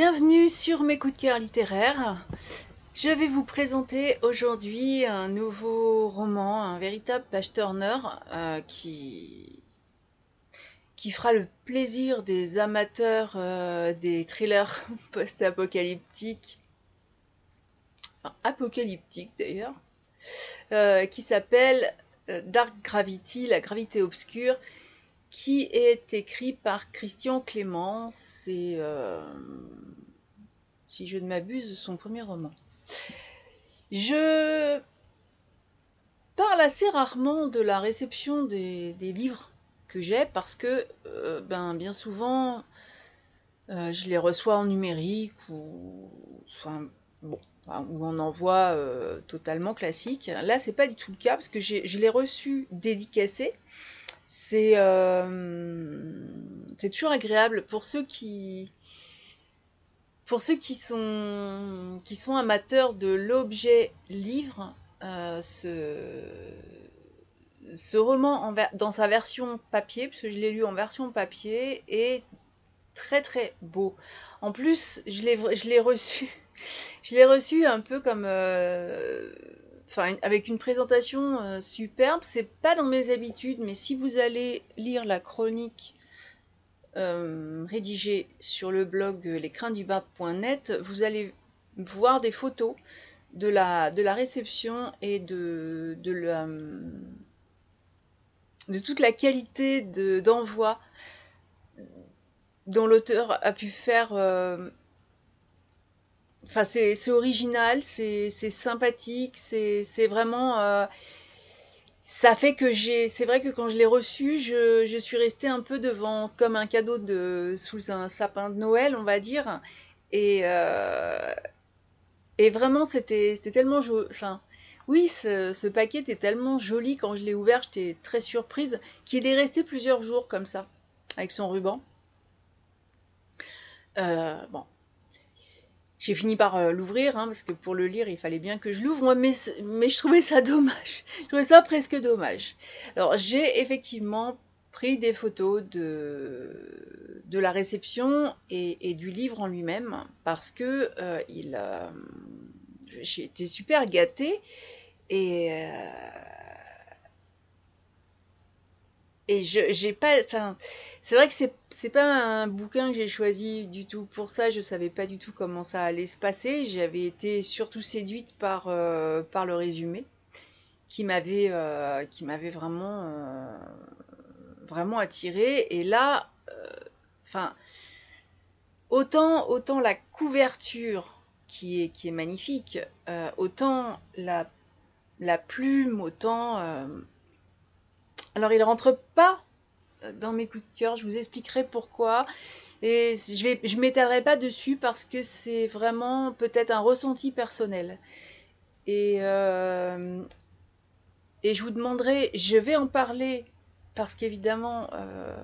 Bienvenue sur mes coups de cœur littéraires. Je vais vous présenter aujourd'hui un nouveau roman, un véritable page turner euh, qui qui fera le plaisir des amateurs euh, des thrillers post-apocalyptiques, enfin apocalyptiques d'ailleurs, euh, qui s'appelle Dark Gravity, la gravité obscure, qui est écrit par Christian Clément. C'est, euh, si je ne m'abuse, son premier roman. Je parle assez rarement de la réception des, livres que j'ai parce que euh, ben, bien souvent euh, je les reçois en numérique ou enfin, bon, où on envoie totalement classique. Là, c'est pas du tout le cas parce que je l'ai reçu dédicacé euh, c'est toujours agréable. Pour ceux qui pour ceux qui sont qui sont amateurs de l'objet livre euh, ce, ce roman dans sa version papier parce que je l'ai lu en version papier est très très beau. En plus je l'ai je l'ai reçu je l'ai reçu un peu comme euh, enfin avec une présentation euh, superbe. C'est pas dans mes habitudes, mais si vous allez lire la chronique euh, rédigée sur le blog lescraintsdubarde.net, vous allez voir des photos de la, de la réception et de, de, toute la qualité d'envoi dont l'auteur a pu faire euh, C'est original, c'est sympathique, c'est vraiment. Euh, ça fait que j'ai. C'est vrai que quand je l'ai reçu, je, suis restée un peu devant, comme un cadeau de sous un sapin de Noël, on va dire. Et, euh, vraiment, c'était tellement joli. Enfin, oui, ce, ce, paquet était tellement joli quand je l'ai ouvert, j'étais très surprise qu'il est resté plusieurs jours comme ça, avec son ruban. Euh, bon, j'ai fini par euh, l'ouvrir, hein, parce que pour le lire, il fallait bien que je l'ouvre, mais, mais je trouvais ça dommage. Je trouvais ça presque dommage. Alors, j'ai effectivement pris des photos de, de la réception et, du livre en lui-même, parce que euh, il, euh, j'ai été super gâtée, et et je j'ai pas enfin c'est vrai que c'est c'est pas un bouquin que j'ai choisi du tout. Pour ça je savais pas du tout comment ça allait se passer. J'avais été surtout séduite par euh, par le résumé qui m'avait euh, qui m'avait vraiment euh, vraiment attiré et là enfin autant autant la couverture qui est qui est magnifique autant la la plume autant alors il rentre pas dans mes coups de cœur, je vous expliquerai pourquoi. Et je vais, je m'étalerai pas dessus parce que c'est vraiment peut-être un ressenti personnel. Et, euh, je vous demanderai, je vais en parler parce qu'évidemment, euh,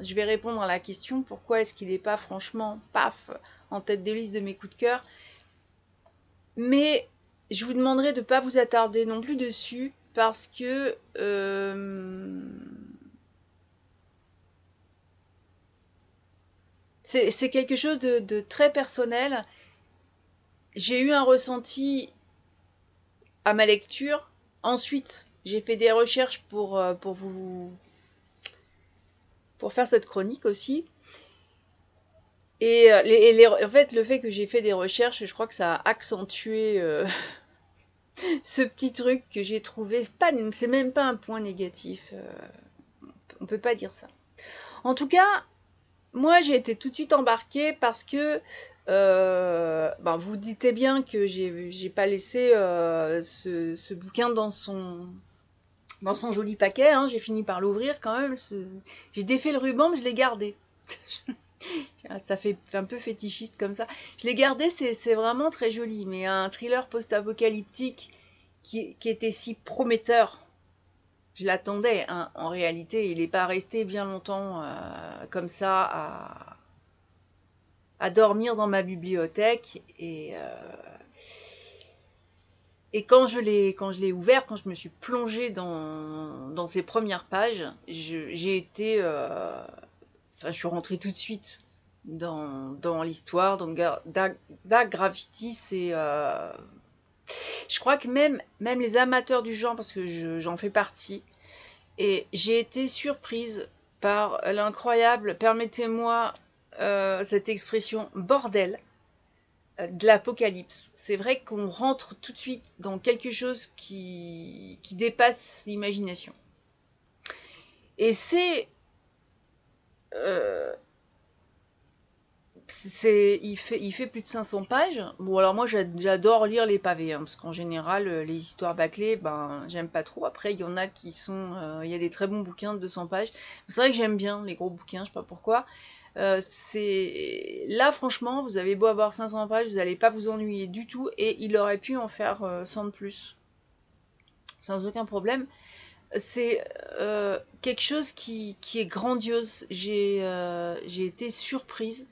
je vais répondre à la question pourquoi est-ce qu'il n'est pas franchement, paf, en tête des listes de mes coups de cœur. Mais je vous demanderai de ne pas vous attarder non plus dessus parce que euh, c'est quelque chose de, très personnel. J'ai eu un ressenti à ma lecture. Ensuite, j'ai fait des recherches pour, euh, pour vous pour faire cette chronique aussi. Et, euh, en fait, le fait que j'ai fait des recherches, je crois que ça a accentué ce petit truc que j'ai trouvé, c'est même pas un point négatif. Euh, on peut pas dire ça. En tout cas, moi j'ai été tout de suite embarquée parce que euh, ben, vous dites bien que j'ai pas laissé euh, ce, bouquin dans son joli paquet. Hein. j'ai fini par l'ouvrir quand même. J'ai défait le ruban, mais je l'ai gardé. ça fait un peu fétichiste comme ça. Je l'ai gardé, c'est vraiment très joli, mais un thriller post-apocalyptique qui, était si prometteur, je l'attendais. Hein. En réalité, il n'est pas resté bien longtemps euh, comme ça à, dormir dans ma bibliothèque et euh, quand je l'ai ouvert, quand je me suis plongée dans, ces premières pages, j'ai été euh, je suis rentrée tout de suite dans, l'histoire. Donc Dark, Graffiti, c'est... Euh, je crois que même, même les amateurs du genre, parce que j'en fais partie, et j'ai été surprise par l'incroyable, permettez-moi euh, cette expression, bordel euh, de l'apocalypse. C'est vrai qu'on rentre tout de suite dans quelque chose qui dépasse l'imagination. Et c'est il fait plus de 500 pages. Bon alors moi j'adore lire les pavés hein, parce qu'en général euh, les histoires bâclées ben j'aime pas trop. Après il y en a qui sont euh, il y a des très bons bouquins de 200 pages. C'est vrai que j'aime bien les gros bouquins je sais pas pourquoi. C'est là franchement vous avez beau avoir 500 pages vous n'allez pas vous ennuyer du tout et il aurait pu en faire 100 de plus. Sans aucun problème. C'est euh, quelque chose qui, est grandiose. Euh, j'ai été surprise.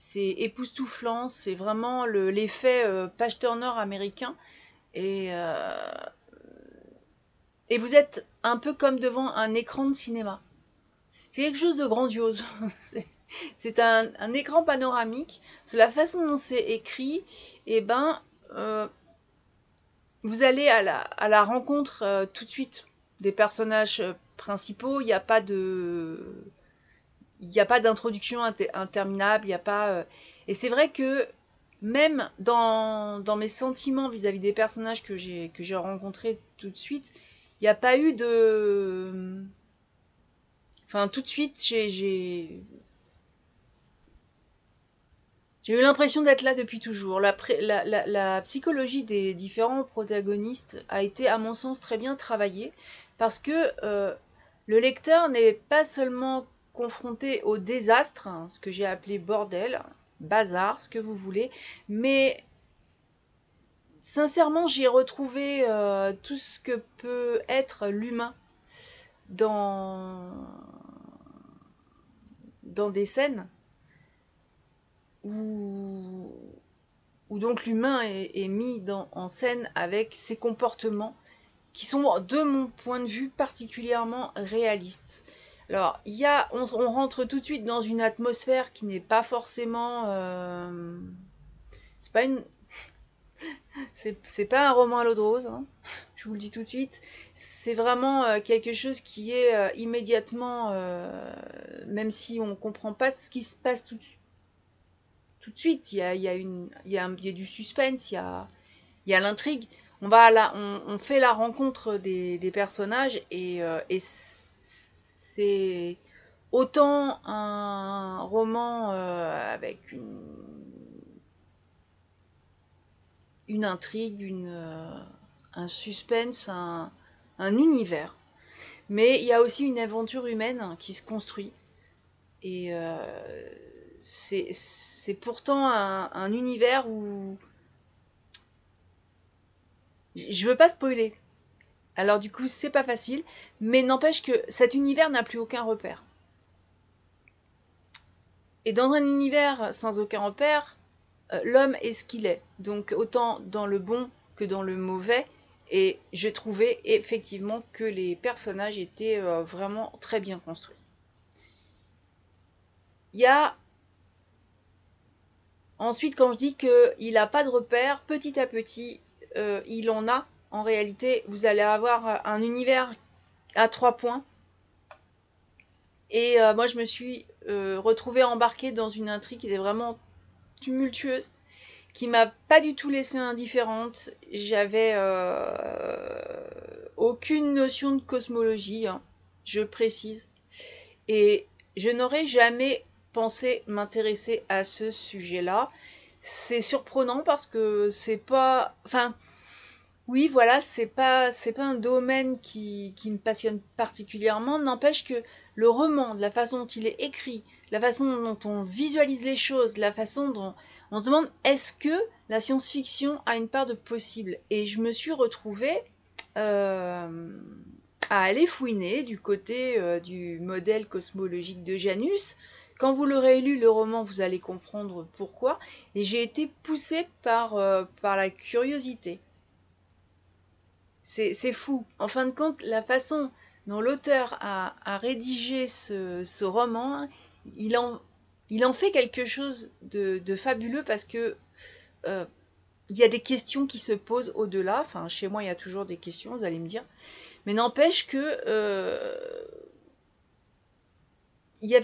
C'est époustouflant. C'est vraiment l'effet euh, page turner américain. Et, et vous êtes un peu comme devant un écran de cinéma. C'est quelque chose de grandiose. c'est un, écran panoramique. La façon dont c'est écrit. Et eh ben, vous allez à la, à la rencontre tout de suite des personnages euh, principaux, il n'y a pas de il n'y a pas d'introduction interminable, il n'y a pas euh, et c'est vrai que même dans, mes sentiments vis-à-vis des personnages que j'ai rencontrés tout de suite, il n'y a pas eu de enfin tout de suite j'ai eu l'impression d'être là depuis toujours. La, la, psychologie des différents protagonistes a été, à mon sens, très bien travaillée parce que euh, le lecteur n'est pas seulement confronté au désastre, hein, ce que j'ai appelé bordel, bazar, ce que vous voulez, mais sincèrement j'ai retrouvé euh, tout ce que peut être l'humain dans, des scènes où, où donc l'humain est, mis en scène avec ses comportements qui sont de mon point de vue particulièrement réalistes. Alors, y a, on, rentre tout de suite dans une atmosphère qui n'est pas forcément, euh, c'est pas une, c'est pas un roman à l'eau de rose, hein. je vous le dis tout de suite. C'est vraiment euh, quelque chose qui est euh, immédiatement, même si on comprend pas ce qui se passe tout, tout de suite, il y a, y a, y a, y a du suspense, il y a, y a l'intrigue on va là, on, fait la rencontre des, personnages et, et c'est autant un roman euh, avec une, intrigue, une, euh, un suspense, un, univers. Mais il y a aussi une aventure humaine qui se construit. Et c'est pourtant un, un, univers où je veux pas spoiler. Alors du coup, c'est pas facile, mais n'empêche que cet univers n'a plus aucun repère. Et dans un univers sans aucun repère, euh, l'homme est ce qu'il est. Donc autant dans le bon que dans le mauvais. Et j'ai trouvé effectivement que les personnages étaient euh, vraiment très bien construits. Il y a ensuite quand je dis qu'il n'a pas de repère, petit à petit, euh, il en a. En réalité, vous allez avoir un univers à trois points. Et euh, moi, je me suis euh, retrouvée embarquée dans une intrigue qui était vraiment tumultueuse, qui m'a pas du tout laissée indifférente. J'avais aucune notion de cosmologie, hein, je précise. Et je n'aurais jamais pensé m'intéresser à ce sujet-là c'est surprenant parce que c'est pas. Enfin, oui, voilà, c'est pas, c'est pas un domaine qui, qui, me passionne particulièrement. N'empêche que le roman, de la façon dont il est écrit, la façon dont on visualise les choses, la façon dont on se demande est-ce que la science-fiction a une part de possible? Et je me suis retrouvée euh, à aller fouiner du côté euh, du modèle cosmologique de Janus quand vous l'aurez lu, le roman, vous allez comprendre pourquoi. Et j'ai été poussée par, euh, par la curiosité. C'est fou. En fin de compte, la façon dont l'auteur a, rédigé ce, roman, il en, fait quelque chose de, fabuleux parce que euh, il y a des questions qui se posent au-delà. Chez moi, il y a toujours des questions, vous allez me dire. Mais n'empêche que euh, il y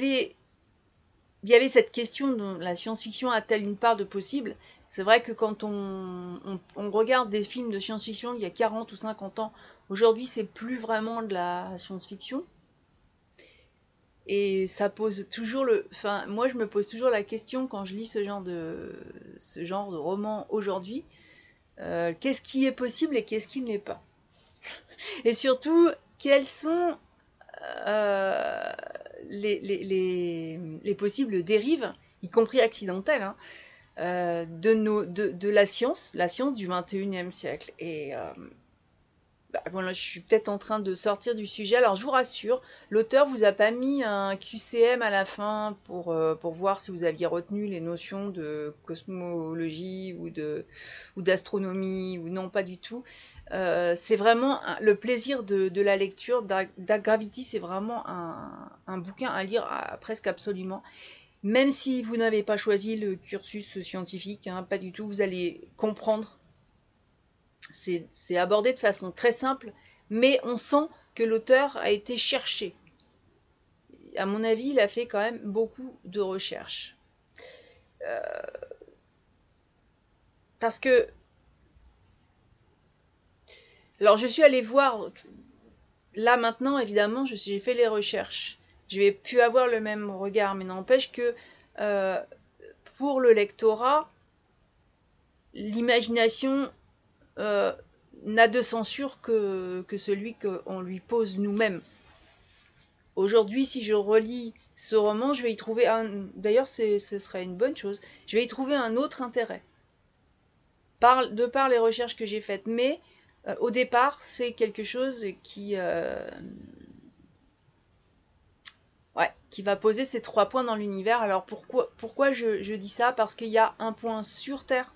avait cette question de la science-fiction a-t-elle une part de possible? C'est vrai que quand on, regarde des films de science-fiction il y a 40 ou 50 ans, aujourd'hui c'est plus vraiment de la science-fiction. Et ça pose toujours le. Enfin, moi je me pose toujours la question quand je lis ce genre de, ce genre de roman aujourd'hui. Euh, qu'est-ce qui est possible et qu'est-ce qui ne l'est pas? Et surtout, quelles sont euh, les, les, les, possibles dérives, y compris accidentelles, hein, euh, de, nos, de, la science, la science du 21e siècle. Et bah, voilà, je suis peut-être en train de sortir du sujet. Alors je vous rassure, l'auteur vous a pas mis un QCM à la fin pour, euh, pour voir si vous aviez retenu les notions de cosmologie ou ou d'astronomie ou non pas du tout. Euh, c'est vraiment le plaisir de, de la lecture. Dark, Gravity, c'est vraiment un, un, bouquin à lire presque absolument. Même si vous n'avez pas choisi le cursus scientifique, hein, pas du tout, vous allez comprendre c'est abordé de façon très simple, mais on sent que l'auteur a été cherché. À mon avis, il a fait quand même beaucoup de recherches. Euh, parce que... Alors je suis allée voir... Là maintenant, évidemment, j'ai fait les recherches. Je vais plus avoir le même regard, mais n'empêche que euh, pour le lectorat, l'imagination euh, n'a de censure que, que celui qu'on lui pose nous-mêmes. Aujourd'hui, si je relis ce roman, je vais y trouver un. D'ailleurs, ce serait une bonne chose. Je vais y trouver un autre intérêt. De par les recherches que j'ai faites. Mais euh, au départ, c'est quelque chose qui. Ouais, qui va poser ces trois points dans l'univers. Alors pourquoi, pourquoi je, je dis ça? Parce qu'il y a un point sur Terre,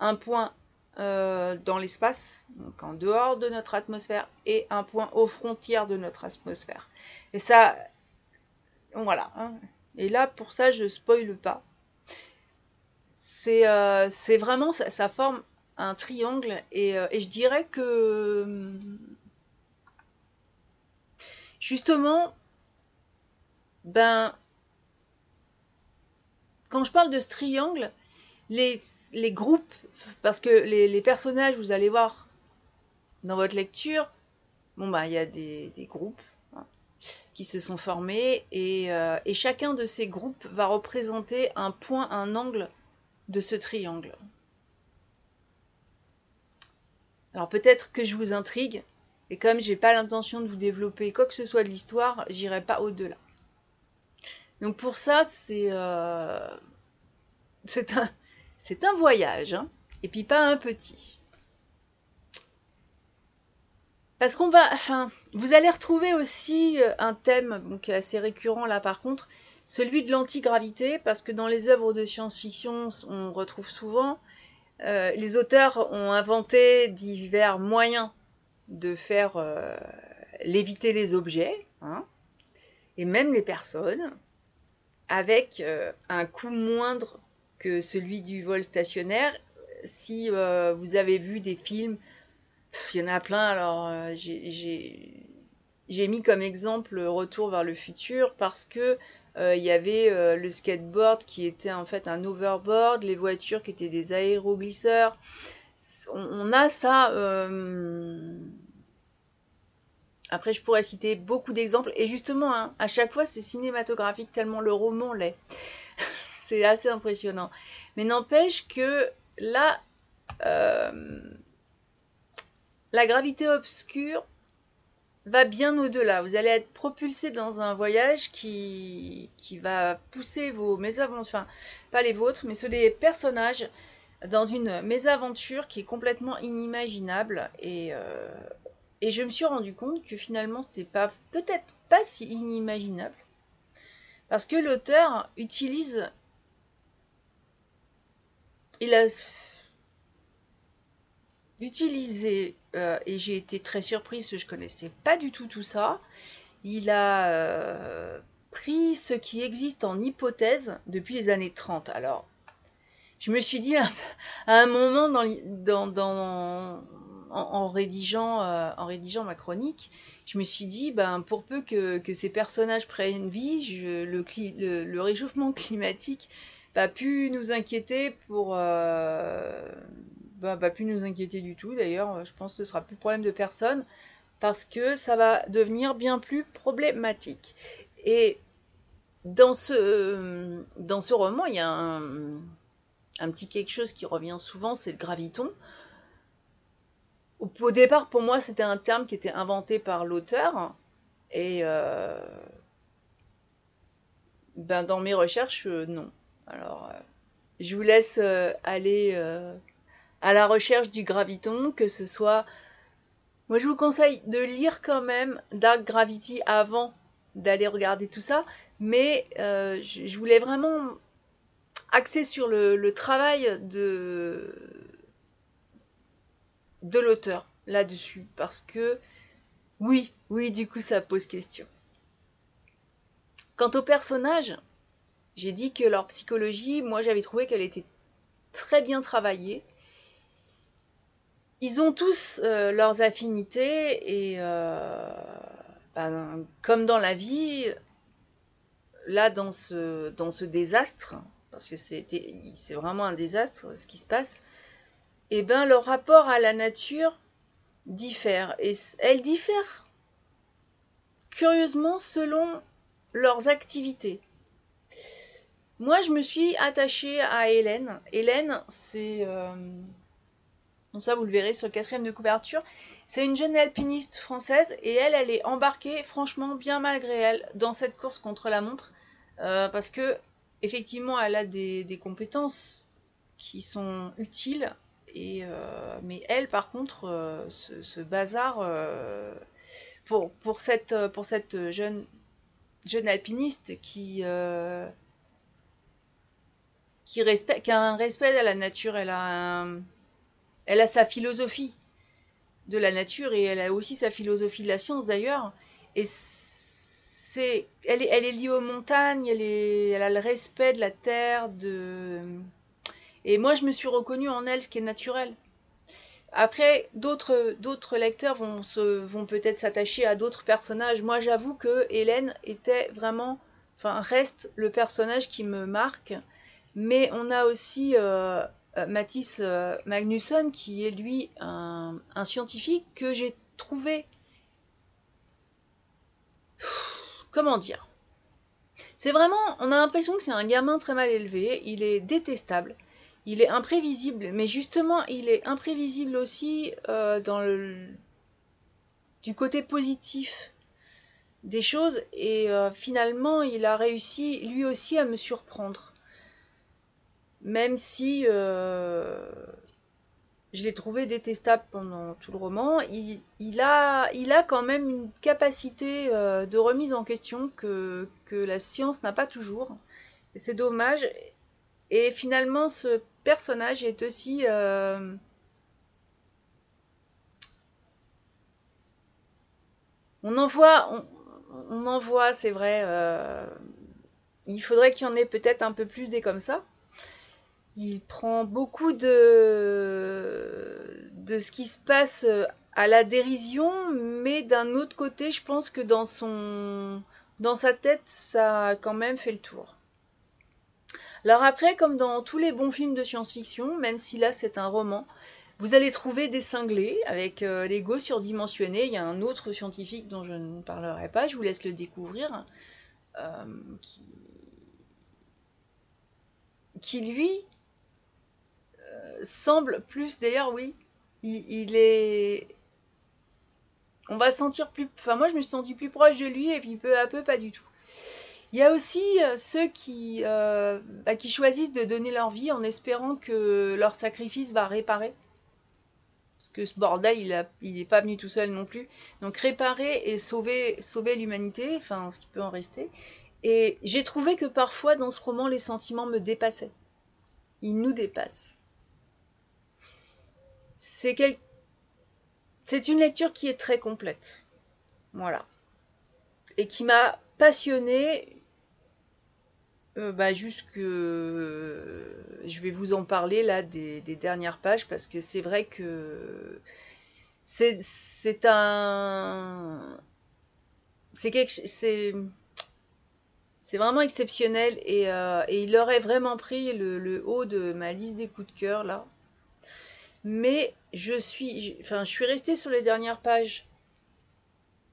un point euh, dans l'espace, donc en dehors de notre atmosphère, et un point aux frontières de notre atmosphère. Et ça, voilà. Hein. Et là, pour ça, je spoile pas. C'est euh, vraiment, ça, forme un triangle, et, euh, et je dirais que justement, ben, quand je parle de ce triangle, les, les groupes parce que les, personnages, vous allez voir dans votre lecture, bon bah il y a des, groupes hein, qui se sont formés euh, et, chacun de ces groupes va représenter un point, un angle de ce triangle. Alors peut-être que je vous intrigue, et comme j'ai pas l'intention de vous développer quoi que ce soit de l'histoire, j'irai pas au-delà. Donc pour ça, c'est euh, un, voyage. Hein et puis pas un petit. Parce qu'on va, vous allez retrouver aussi euh, un thème qui est assez récurrent là par contre, celui de l'antigravité, parce que dans les œuvres de science-fiction, on retrouve souvent, euh, les auteurs ont inventé divers moyens de faire léviter les objets, hein, et même les personnes, avec un coût moindre que celui du vol stationnaire si euh, vous avez vu des films, il y en a plein, alors euh, j'ai mis comme exemple Retour vers le futur parce que euh, il y avait le skateboard qui était en fait un overboard, les voitures qui étaient des aéroglisseurs. On, a ça. Après, je pourrais citer beaucoup d'exemples. Et justement, hein, à chaque fois, c'est cinématographique tellement le roman l'est. c'est assez impressionnant. Mais n'empêche que là, euh, la gravité obscure va bien au-delà. Vous allez être propulsé dans un voyage qui, qui va pousser vos mésaventures, enfin pas les vôtres, mais ceux des personnages dans une mésaventure qui est complètement inimaginable. Et, euh, et je me suis rendu compte que finalement c'était pas peut-être pas si inimaginable. Parce que l'auteur utilise il a utilisé, euh, et j'ai été très surprise, je connaissais pas du tout tout ça, il a euh, pris ce qui existe en hypothèse depuis les années 30. Alors, je me suis dit à un moment dans, dans, en, rédigeant, euh, en rédigeant ma chronique, je me suis dit, ben, pour peu que, ces personnages prennent vie, le, réchauffement climatique va plus nous inquiéter. Euh, plus nous inquiéter du tout d'ailleurs, je pense que ce sera plus problème de personne parce que ça va devenir bien plus problématique. Et dans ce, roman, il y a un petit quelque chose qui revient souvent, c'est le graviton. Au, départ, pour moi, c'était un terme qui était inventé par l'auteur. Et euh, ben, dans mes recherches, euh, non. Alors, euh, je vous laisse aller à la recherche du graviton, que ce soit... Moi, je vous conseille de lire quand même Dark Gravity avant d'aller regarder tout ça. Mais je, voulais vraiment axer sur le travail de de l'auteur là-dessus. Parce que, oui, oui, du coup, ça pose question. Quant aux personnages, j'ai dit que leur psychologie, moi, j'avais trouvé qu'elle était très bien travaillée. Ils ont tous euh, leurs affinités et euh, ben, comme dans la vie, là dans ce, dans ce désastre, parce que c'est vraiment un désastre ce qui se passe, eh ben, leur rapport à la nature diffère. Et elle diffère curieusement selon leurs activités. Moi, je me suis attachée à Hélène. Hélène, c'est... Euh, ça, vous le verrez sur le quatrième de couverture. C'est une jeune alpiniste française et elle, elle est embarquée, franchement, bien malgré elle, dans cette course contre la montre. Euh, parce que, effectivement, elle a des compétences qui sont utiles euh, mais elle, par contre, euh, ce, bazar, euh, pour, cette, jeune, alpiniste qui, qui, respecte, a un respect à la nature, elle a, sa philosophie de la nature et elle a aussi sa philosophie de la science d'ailleurs. Elle, est, liée aux montagnes, elle, elle a le respect de la terre, de et moi, je me suis reconnue en elle, ce qui est naturel. Après, d'autres lecteurs vont, peut-être s'attacher à d'autres personnages. Moi, j'avoue que Hélène était vraiment, enfin, reste le personnage qui me marque. Mais on a aussi euh, euh Mathis euh, Magnusson, qui est lui un, scientifique que j'ai trouvé. Comment dire? C'est vraiment, on a l'impression que c'est un gamin très mal élevé. Il est détestable il est imprévisible, mais justement, il est imprévisible aussi euh, dans le, du côté positif des choses, et euh, finalement, il a réussi lui aussi à me surprendre. Même si euh, je l'ai trouvé détestable pendant tout le roman, il, a, il a quand même une capacité de remise en question que, que la science n'a pas toujours. C'est dommage. Et finalement, ce personnage est aussi... Euh, on en voit, on, en voit, c'est vrai. Euh, il faudrait qu'il y en ait peut-être un peu plus des comme ça. Il prend beaucoup de, de ce qui se passe à la dérision, mais d'un autre côté, je pense que dans son, dans sa tête, ça a quand même fait le tour. Alors après, comme dans tous les bons films de science-fiction, même si là c'est un roman, vous allez trouver des cinglés avec euh, l'ego surdimensionné. Il y a un autre scientifique dont je ne parlerai pas, je vous laisse le découvrir, euh, qui, lui euh, semble plus, d'ailleurs oui, il, est... On va sentir plus... Enfin moi je me suis senti plus proche de lui et puis peu à peu pas du tout. Il y a aussi euh, ceux qui, euh, bah, qui choisissent de donner leur vie en espérant que leur sacrifice va réparer. Parce que ce bordel, il n'est pas venu tout seul non plus. Donc réparer et sauver, sauver l'humanité, enfin ce qui peut en rester. Et j'ai trouvé que parfois dans ce roman, les sentiments me dépassaient. Ils nous dépassent. C'est quel... C'est une lecture qui est très complète. Voilà. Et qui m'a passionnée euh, bah, juste que je vais vous en parler là des, dernières pages parce que c'est vrai que c'est un c'est quelque c'est c'est vraiment exceptionnel et, euh, il aurait vraiment pris le, haut de ma liste des coups de cœur là. Mais je suis enfin je suis restée sur les dernières pages.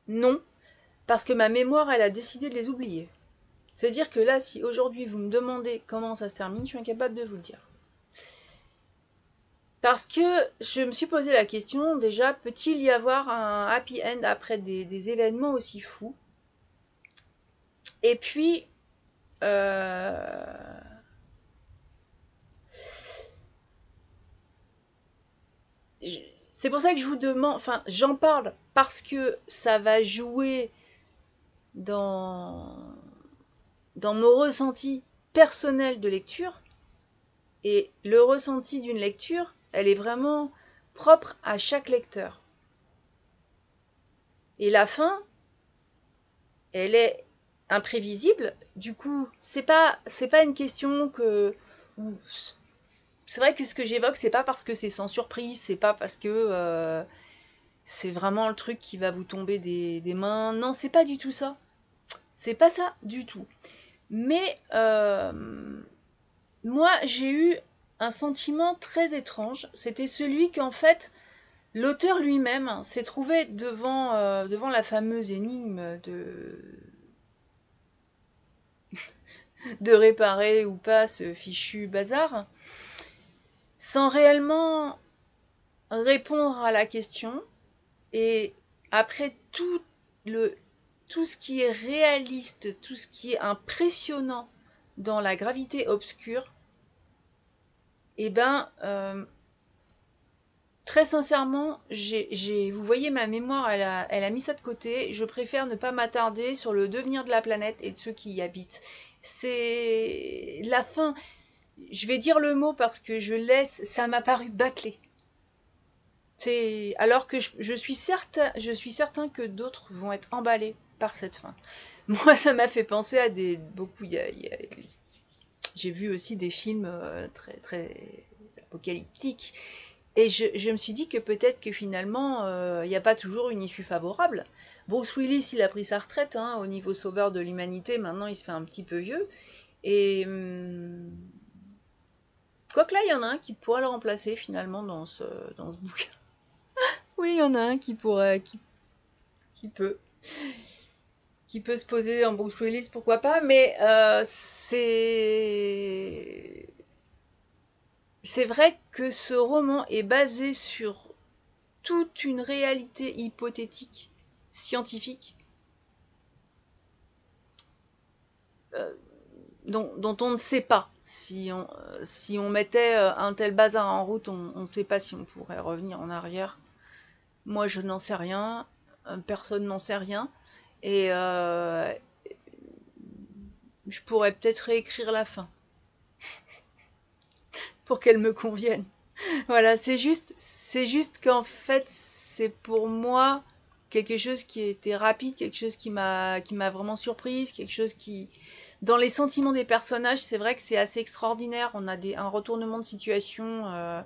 Non parce que ma mémoire elle a décidé de les oublier c'est-à-dire que là, si aujourd'hui vous me demandez comment ça se termine, je suis incapable de vous le dire. Parce que je me suis posé la question, déjà, peut-il y avoir un happy end après des, événements aussi fous? Et puis, euh, c'est pour ça que je vous demande, enfin, j'en parle parce que ça va jouer dans dans mon ressenti personnel de lecture, et le ressenti d'une lecture, elle est vraiment propre à chaque lecteur. Et la fin, elle est imprévisible. Du coup, c'est pas c'est pas une question que c'est vrai que ce que j'évoque, c'est pas parce que c'est sans surprise, c'est pas parce que euh, c'est vraiment le truc qui va vous tomber des, des mains. Non, c'est pas du tout ça. C'est pas ça du tout. Mais euh, moi, j'ai eu un sentiment très étrange. C'était celui qu'en fait, l'auteur lui-même s'est trouvé devant, euh, la fameuse énigme de réparer ou pas ce fichu bazar, sans réellement répondre à la question. Et après tout le tout ce qui est réaliste, tout ce qui est impressionnant dans la gravité obscure, eh ben, euh, très sincèrement, vous voyez, ma mémoire, elle a, mis ça de côté. Je préfère ne pas m'attarder sur le devenir de la planète et de ceux qui y habitent. C'est la fin. Je vais dire le mot parce que je laisse, ça m'a paru bâclé. Alors que je, suis certain, je suis certain que d'autres vont être emballés cette fin. Moi, ça m'a fait penser à des beaucoup. J'ai vu aussi des films euh, très très apocalyptiques et je, me suis dit que peut-être que finalement, euh, il n'y a pas toujours une issue favorable. Bruce Willis, il a pris sa retraite hein, au niveau sauveur de l'humanité. Maintenant, il se fait un petit peu vieux. Et hum, quoi que là, il y en a un qui pourrait le remplacer finalement dans ce, dans ce bouquin. oui, il y en a un qui pourrait, qui, qui peut qui peut se poser en Bruce Willis, pourquoi pas, mais euh, c'est. C'est vrai que ce roman est basé sur toute une réalité hypothétique, scientifique, euh, dont, on ne sait pas. Si on, si on mettait euh, un tel bazar en route, on ne sait pas si on pourrait revenir en arrière. Moi, je n'en sais rien. Personne n'en sait rien. Et euh, je pourrais peut-être réécrire la fin pour qu'elle me convienne. Voilà, c'est juste, c'est juste qu'en fait, c'est pour moi quelque chose qui était rapide, quelque chose qui m'a, qui m'a vraiment surprise, quelque chose qui, dans les sentiments des personnages, c'est vrai que c'est assez extraordinaire. On a des, un retournement de situation euh,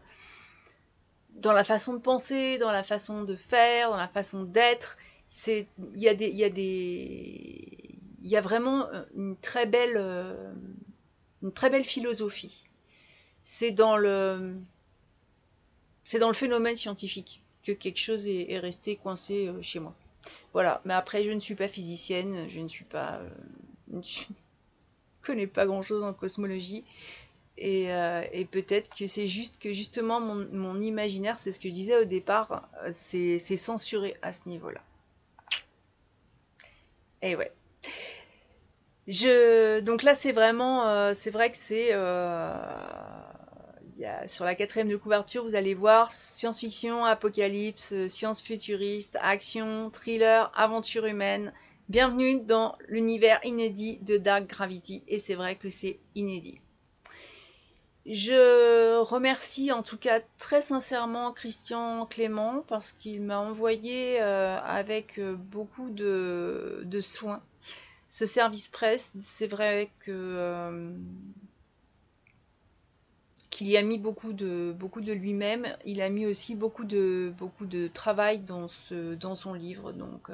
dans la façon de penser, dans la façon de faire, dans la façon d'être c'est il y a vraiment euh, une très belle euh, philosophie. C'est dans le phénomène scientifique que quelque chose est, resté coincé euh, chez moi. Voilà, mais après je ne suis pas physicienne, je ne suis pas je connais pas grand chose en cosmologie. Et, peut-être que c'est juste que justement mon, mon imaginaire, c'est ce que je disais au départ, c'est censuré à ce niveau-là. Et eh ouais. Je, donc là, c'est vraiment, euh, c'est vrai que c'est, euh, sur la quatrième de couverture, vous allez voir science-fiction, apocalypse, science futuriste, action, thriller, aventure humaine. Bienvenue dans l'univers inédit de Dark Gravity, et c'est vrai que c'est inédit. Je remercie en tout cas très sincèrement Christian Clément parce qu'il m'a envoyé euh, avec euh, beaucoup de, soins ce service presse, c'est vrai euh, qu'il y a mis beaucoup de, beaucoup de lui-même. Il a mis aussi beaucoup de, beaucoup de travail dans, son livre. Donc,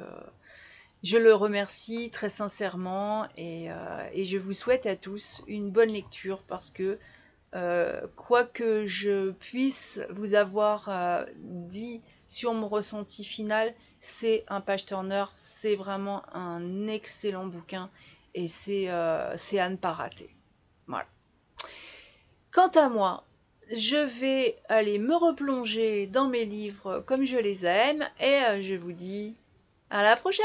je le remercie très sincèrement et, je vous souhaite à tous une bonne lecture parce que quoi que je puisse vous avoir dit sur mon ressenti final, c'est un page turner, c'est vraiment un excellent bouquin et c'est euh, à pas rater. Voilà. Quant à moi, je vais aller me replonger dans mes livres comme je les aime et euh, je vous dis à la prochaine